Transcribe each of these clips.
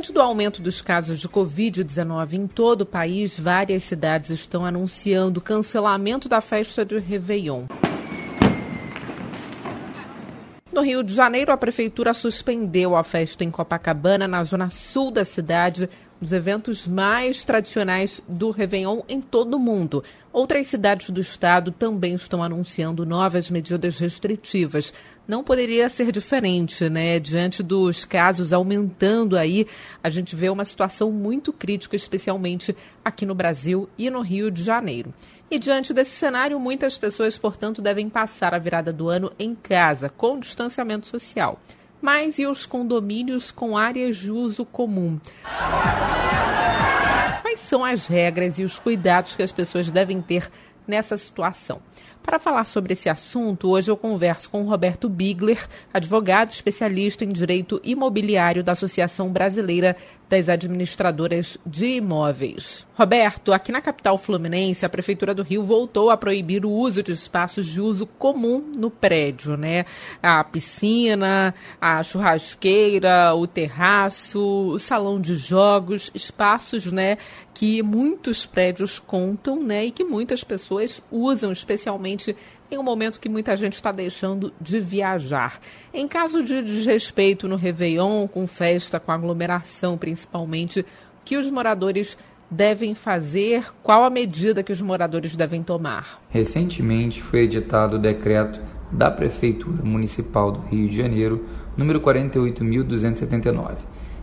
Diante do aumento dos casos de Covid-19 em todo o país, várias cidades estão anunciando cancelamento da festa de Réveillon. No Rio de Janeiro, a prefeitura suspendeu a festa em Copacabana, na zona sul da cidade, um dos eventos mais tradicionais do Réveillon em todo o mundo. Outras cidades do estado também estão anunciando novas medidas restritivas. Não poderia ser diferente, né? Diante dos casos aumentando aí, a gente vê uma situação muito crítica, especialmente aqui no Brasil e no Rio de Janeiro. E diante desse cenário, muitas pessoas, portanto, devem passar a virada do ano em casa, com distanciamento social. Mas e os condomínios com áreas de uso comum? Quais são as regras e os cuidados que as pessoas devem ter nessa situação? Para falar sobre esse assunto, hoje eu converso com Roberto Bigler, advogado especialista em direito imobiliário da Associação Brasileira das Administradoras de Imóveis. Roberto, aqui na capital fluminense, a Prefeitura do Rio voltou a proibir o uso de espaços de uso comum no prédio, né? A piscina, a churrasqueira, o terraço, o salão de jogos, espaços, né, que muitos prédios contam, né, e que muitas pessoas usam, especialmente em um momento que muita gente está deixando de viajar. Em caso de desrespeito no Réveillon, com festa, com aglomeração principalmente, que os moradores devem fazer? Qual a medida que os moradores devem tomar? Recentemente foi editado o decreto da Prefeitura Municipal do Rio de Janeiro, número 48.279.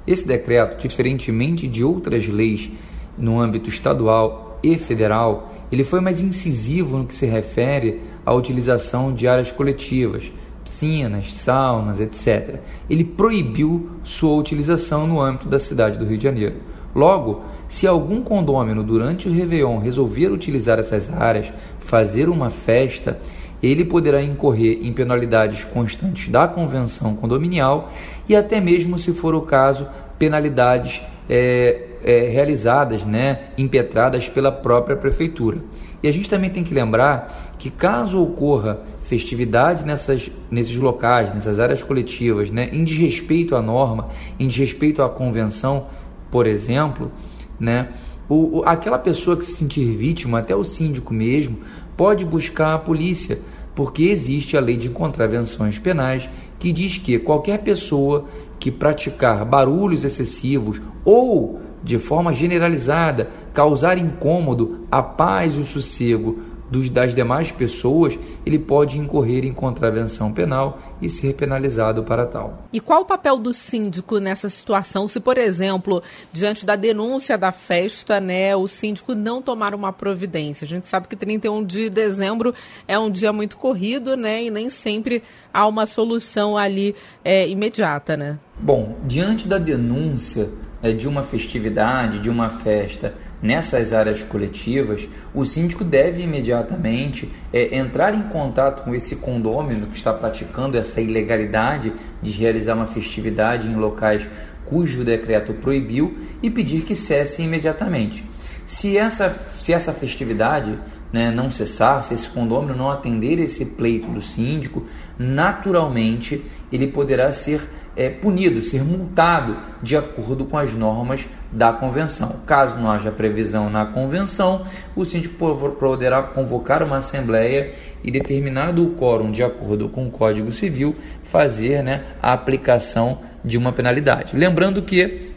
Esse decreto, diferentemente de outras leis no âmbito estadual e federal, ele foi mais incisivo no que se refere à utilização de áreas coletivas, piscinas, saunas, etc. Ele proibiu sua utilização no âmbito da cidade do Rio de Janeiro. Logo, se algum condômino durante o Réveillon resolver utilizar essas áreas, fazer uma festa, ele poderá incorrer em penalidades constantes da convenção condominial e até mesmo, se for o caso, penalidades é, é, realizadas, né, impetradas pela própria prefeitura. E a gente também tem que lembrar que caso ocorra festividade nessas, nesses locais, nessas áreas coletivas, né, em desrespeito à norma, em desrespeito à convenção, por exemplo, né, o, o, aquela pessoa que se sentir vítima, até o síndico mesmo, pode buscar a polícia, porque existe a lei de contravenções penais que diz que qualquer pessoa que praticar barulhos excessivos ou de forma generalizada causar incômodo à paz e o sossego dos, das demais pessoas, ele pode incorrer em contravenção penal e ser penalizado para tal. E qual o papel do síndico nessa situação? Se, por exemplo, diante da denúncia da festa, né, o síndico não tomar uma providência? A gente sabe que 31 de dezembro é um dia muito corrido, né, e nem sempre há uma solução ali é, imediata, né? Bom, diante da denúncia de uma festividade, de uma festa nessas áreas coletivas, o síndico deve imediatamente é, entrar em contato com esse condômino que está praticando essa ilegalidade de realizar uma festividade em locais cujo decreto proibiu e pedir que cesse imediatamente. Se essa, se essa festividade né, não cessar, se esse condômino não atender esse pleito do síndico, naturalmente ele poderá ser é, punido, ser multado de acordo com as normas da convenção. Caso não haja previsão na convenção, o síndico poderá convocar uma assembleia e, determinado o quórum de acordo com o Código Civil, fazer né, a aplicação de uma penalidade. Lembrando que,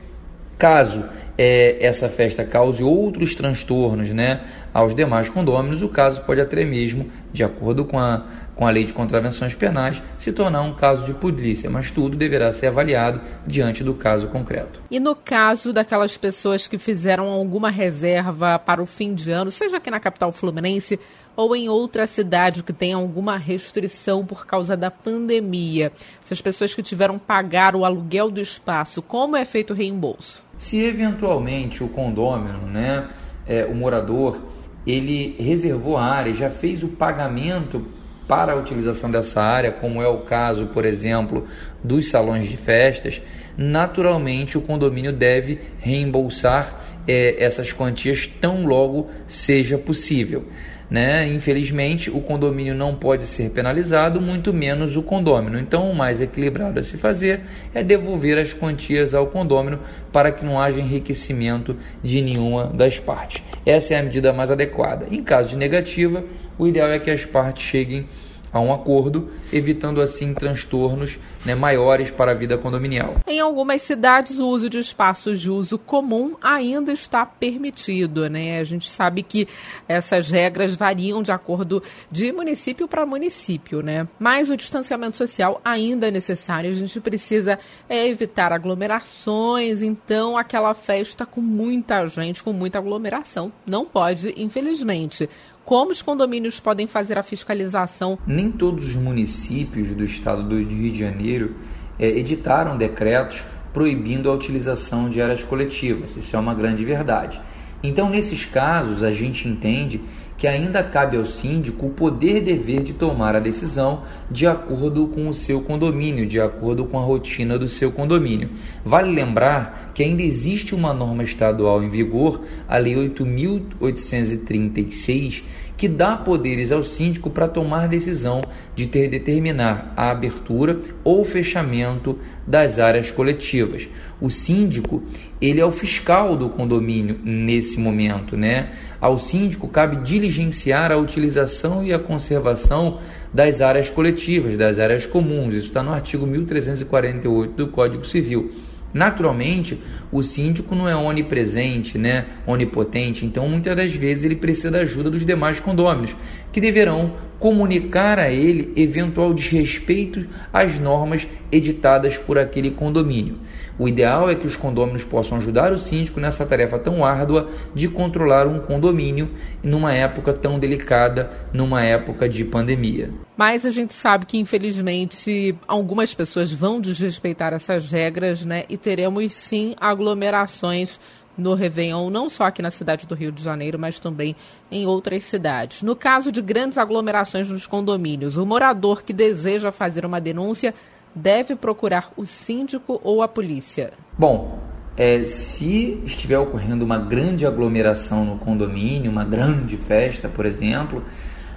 caso é, essa festa cause outros transtornos né, aos demais condôminos, o caso pode até mesmo, de acordo com a, com a lei de contravenções penais, se tornar um caso de polícia, mas tudo deverá ser avaliado diante do caso concreto. E no caso daquelas pessoas que fizeram alguma reserva para o fim de ano, seja aqui na capital fluminense ou em outra cidade que tenha alguma restrição por causa da pandemia, se as pessoas que tiveram pagar o aluguel do espaço, como é feito o reembolso? Se eventualmente o condômino, né, é, o morador, ele reservou a área, já fez o pagamento para a utilização dessa área, como é o caso, por exemplo, dos salões de festas, naturalmente o condomínio deve reembolsar é, essas quantias tão logo seja possível. Né? Infelizmente, o condomínio não pode ser penalizado, muito menos o condômino. Então, o mais equilibrado a se fazer é devolver as quantias ao condômino para que não haja enriquecimento de nenhuma das partes. Essa é a medida mais adequada. Em caso de negativa, o ideal é que as partes cheguem a um acordo, evitando assim transtornos né, maiores para a vida condominial. Em algumas cidades, o uso de espaços de uso comum ainda está permitido. Né? A gente sabe que essas regras variam de acordo de município para município, né? mas o distanciamento social ainda é necessário. A gente precisa é, evitar aglomerações, então aquela festa com muita gente, com muita aglomeração, não pode, infelizmente como os condomínios podem fazer a fiscalização? Nem todos os municípios do estado do Rio de Janeiro é, editaram decretos proibindo a utilização de áreas coletivas. Isso é uma grande verdade. Então, nesses casos, a gente entende que ainda cabe ao síndico o poder dever de tomar a decisão de acordo com o seu condomínio, de acordo com a rotina do seu condomínio. Vale lembrar que ainda existe uma norma estadual em vigor, a Lei 8.836, que dá poderes ao síndico para tomar decisão de ter determinar a abertura ou fechamento das áreas coletivas. O síndico, ele é o fiscal do condomínio nesse momento, né? Ao síndico cabe diligenciar a utilização e a conservação das áreas coletivas, das áreas comuns. Isso está no artigo 1348 do Código Civil. Naturalmente, o síndico não é onipresente, né, onipotente, então muitas das vezes ele precisa da ajuda dos demais condôminos, que deverão comunicar a ele eventual desrespeito às normas editadas por aquele condomínio. O ideal é que os condôminos possam ajudar o síndico nessa tarefa tão árdua de controlar um condomínio numa época tão delicada, numa época de pandemia. Mas a gente sabe que, infelizmente, algumas pessoas vão desrespeitar essas regras, né? E teremos sim aglomerações no Réveillon, não só aqui na cidade do Rio de Janeiro, mas também em outras cidades. No caso de grandes aglomerações nos condomínios, o morador que deseja fazer uma denúncia deve procurar o síndico ou a polícia? Bom, é, se estiver ocorrendo uma grande aglomeração no condomínio, uma grande festa, por exemplo,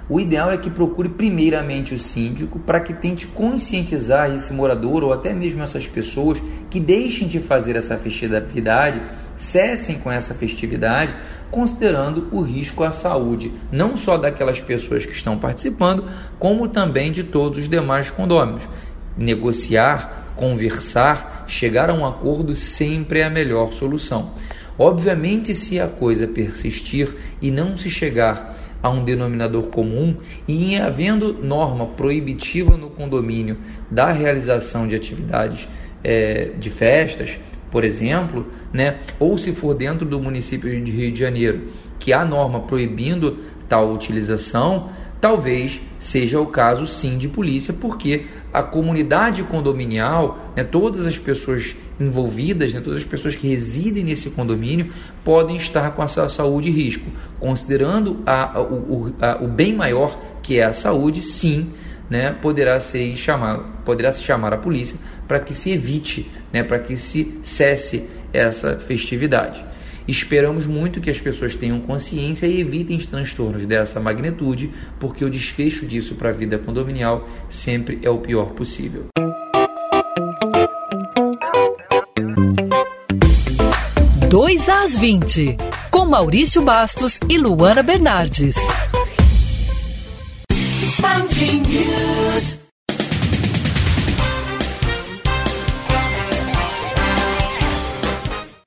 o ideal é que procure primeiramente o síndico para que tente conscientizar esse morador ou até mesmo essas pessoas que deixem de fazer essa festividade, cessem com essa festividade, considerando o risco à saúde, não só daquelas pessoas que estão participando, como também de todos os demais condôminos negociar, conversar, chegar a um acordo sempre é a melhor solução. Obviamente, se a coisa persistir e não se chegar a um denominador comum e em havendo norma proibitiva no condomínio da realização de atividades é, de festas, por exemplo, né, ou se for dentro do município de Rio de Janeiro, que há norma proibindo tal utilização, talvez seja o caso sim de polícia, porque a comunidade condominial, né, todas as pessoas envolvidas, né, todas as pessoas que residem nesse condomínio podem estar com a sua saúde em risco. Considerando a, o, a, o bem maior que é a saúde, sim, né, poderá, ser chamado, poderá se chamar a polícia para que se evite, né, para que se cesse essa festividade. Esperamos muito que as pessoas tenham consciência e evitem transtornos dessa magnitude, porque o desfecho disso para a vida condominial sempre é o pior possível. Dois às 20, com Maurício Bastos e Luana Bernardes.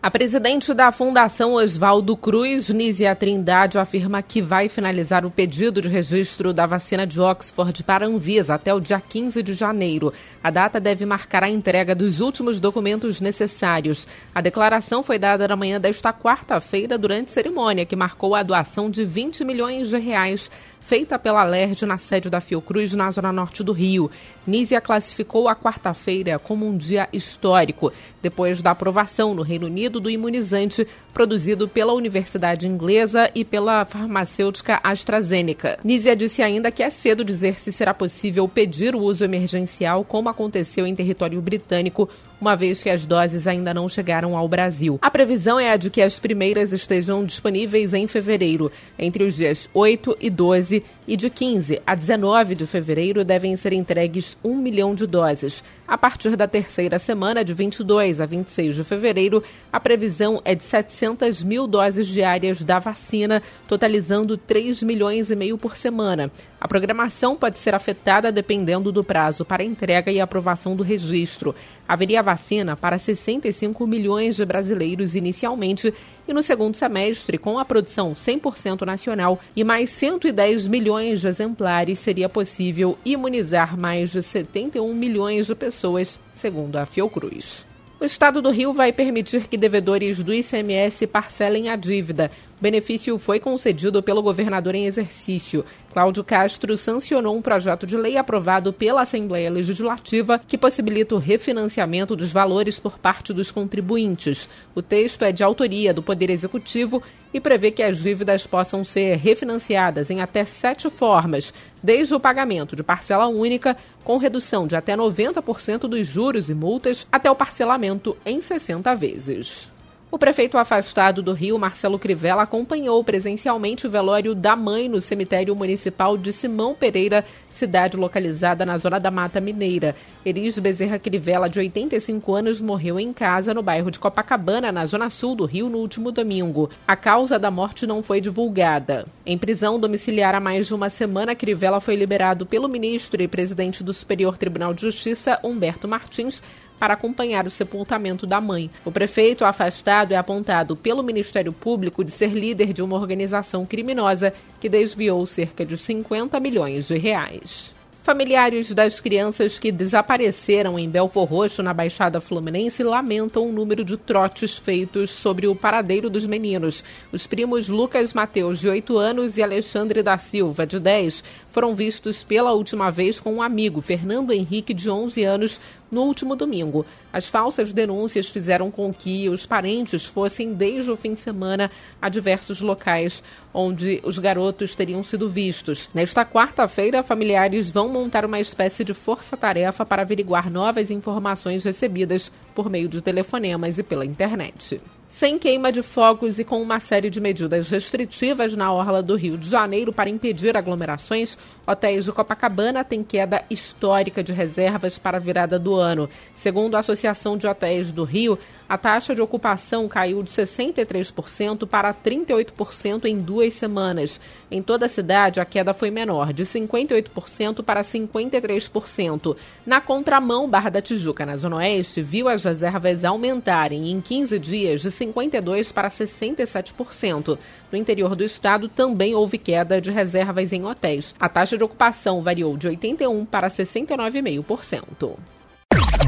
A presidente da Fundação Oswaldo Cruz, Nízia Trindade, afirma que vai finalizar o pedido de registro da vacina de Oxford para a Anvisa até o dia 15 de janeiro. A data deve marcar a entrega dos últimos documentos necessários. A declaração foi dada na manhã desta quarta-feira durante cerimônia que marcou a doação de 20 milhões de reais feita pela LERJ na sede da Fiocruz, na zona norte do Rio. Nízia classificou a quarta-feira como um dia histórico, depois da aprovação no Reino Unido do imunizante produzido pela Universidade Inglesa e pela farmacêutica AstraZeneca. Nízia disse ainda que é cedo dizer se será possível pedir o uso emergencial, como aconteceu em território britânico uma vez que as doses ainda não chegaram ao Brasil. A previsão é a de que as primeiras estejam disponíveis em fevereiro, entre os dias 8 e 12, e de 15 a 19 de fevereiro devem ser entregues 1 milhão de doses. A partir da terceira semana, de 22 a 26 de fevereiro, a previsão é de 700 mil doses diárias da vacina, totalizando 3 milhões e meio por semana. A programação pode ser afetada dependendo do prazo para entrega e aprovação do registro. Haveria vacina para 65 milhões de brasileiros inicialmente e no segundo semestre, com a produção 100% nacional e mais 110 milhões de exemplares, seria possível imunizar mais de 71 milhões de pessoas, segundo a Fiocruz. O Estado do Rio vai permitir que devedores do ICMS parcelem a dívida. O benefício foi concedido pelo governador em exercício. Cláudio Castro sancionou um projeto de lei aprovado pela Assembleia Legislativa que possibilita o refinanciamento dos valores por parte dos contribuintes. O texto é de autoria do Poder Executivo e prevê que as dívidas possam ser refinanciadas em até sete formas, desde o pagamento de parcela única, com redução de até 90% dos juros e multas, até o parcelamento em 60 vezes. O prefeito afastado do Rio, Marcelo Crivella, acompanhou presencialmente o velório da mãe no cemitério municipal de Simão Pereira, cidade localizada na zona da Mata Mineira. Elis Bezerra Crivella, de 85 anos, morreu em casa no bairro de Copacabana, na zona sul do Rio, no último domingo. A causa da morte não foi divulgada. Em prisão domiciliar há mais de uma semana, Crivella foi liberado pelo ministro e presidente do Superior Tribunal de Justiça, Humberto Martins, para acompanhar o sepultamento da mãe. O prefeito afastado é apontado pelo Ministério Público de ser líder de uma organização criminosa que desviou cerca de 50 milhões de reais. Familiares das crianças que desapareceram em Belfor Roxo, na Baixada Fluminense, lamentam o número de trotes feitos sobre o paradeiro dos meninos. Os primos Lucas Mateus, de 8 anos, e Alexandre da Silva, de 10, foram vistos pela última vez com um amigo, Fernando Henrique, de 11 anos, no último domingo. As falsas denúncias fizeram com que os parentes fossem desde o fim de semana a diversos locais onde os garotos teriam sido vistos. Nesta quarta-feira, familiares vão montar uma espécie de força-tarefa para averiguar novas informações recebidas por meio de telefonemas e pela internet sem queima de fogos e com uma série de medidas restritivas na orla do Rio de Janeiro para impedir aglomerações, hotéis de Copacabana têm queda histórica de reservas para a virada do ano. Segundo a Associação de Hotéis do Rio, a taxa de ocupação caiu de 63% para 38% em duas semanas. Em toda a cidade, a queda foi menor, de 58% para 53%. Na contramão, Barra da Tijuca, na Zona Oeste, viu as reservas aumentarem em 15 dias de 52% para 67%. No interior do estado também houve queda de reservas em hotéis. A taxa de ocupação variou de 81% para 69,5%.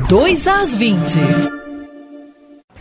2 às 20.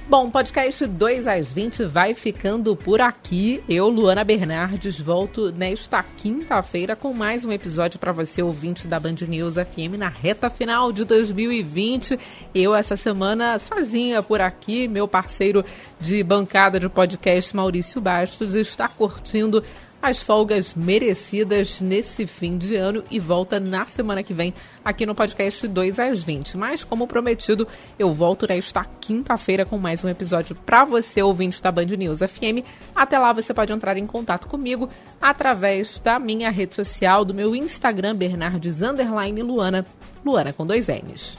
Bom, podcast 2 às 20 vai ficando por aqui. Eu, Luana Bernardes, volto nesta quinta-feira com mais um episódio para você, ouvinte da Band News FM, na reta final de 2020. Eu, essa semana, sozinha por aqui, meu parceiro de bancada de podcast, Maurício Bastos, está curtindo as folgas merecidas nesse fim de ano e volta na semana que vem aqui no podcast 2 às 20. Mas, como prometido, eu volto nesta quinta-feira com mais um episódio para você, ouvinte da Band News FM. Até lá você pode entrar em contato comigo através da minha rede social, do meu Instagram, Bernardes Luana, Luana com dois N's.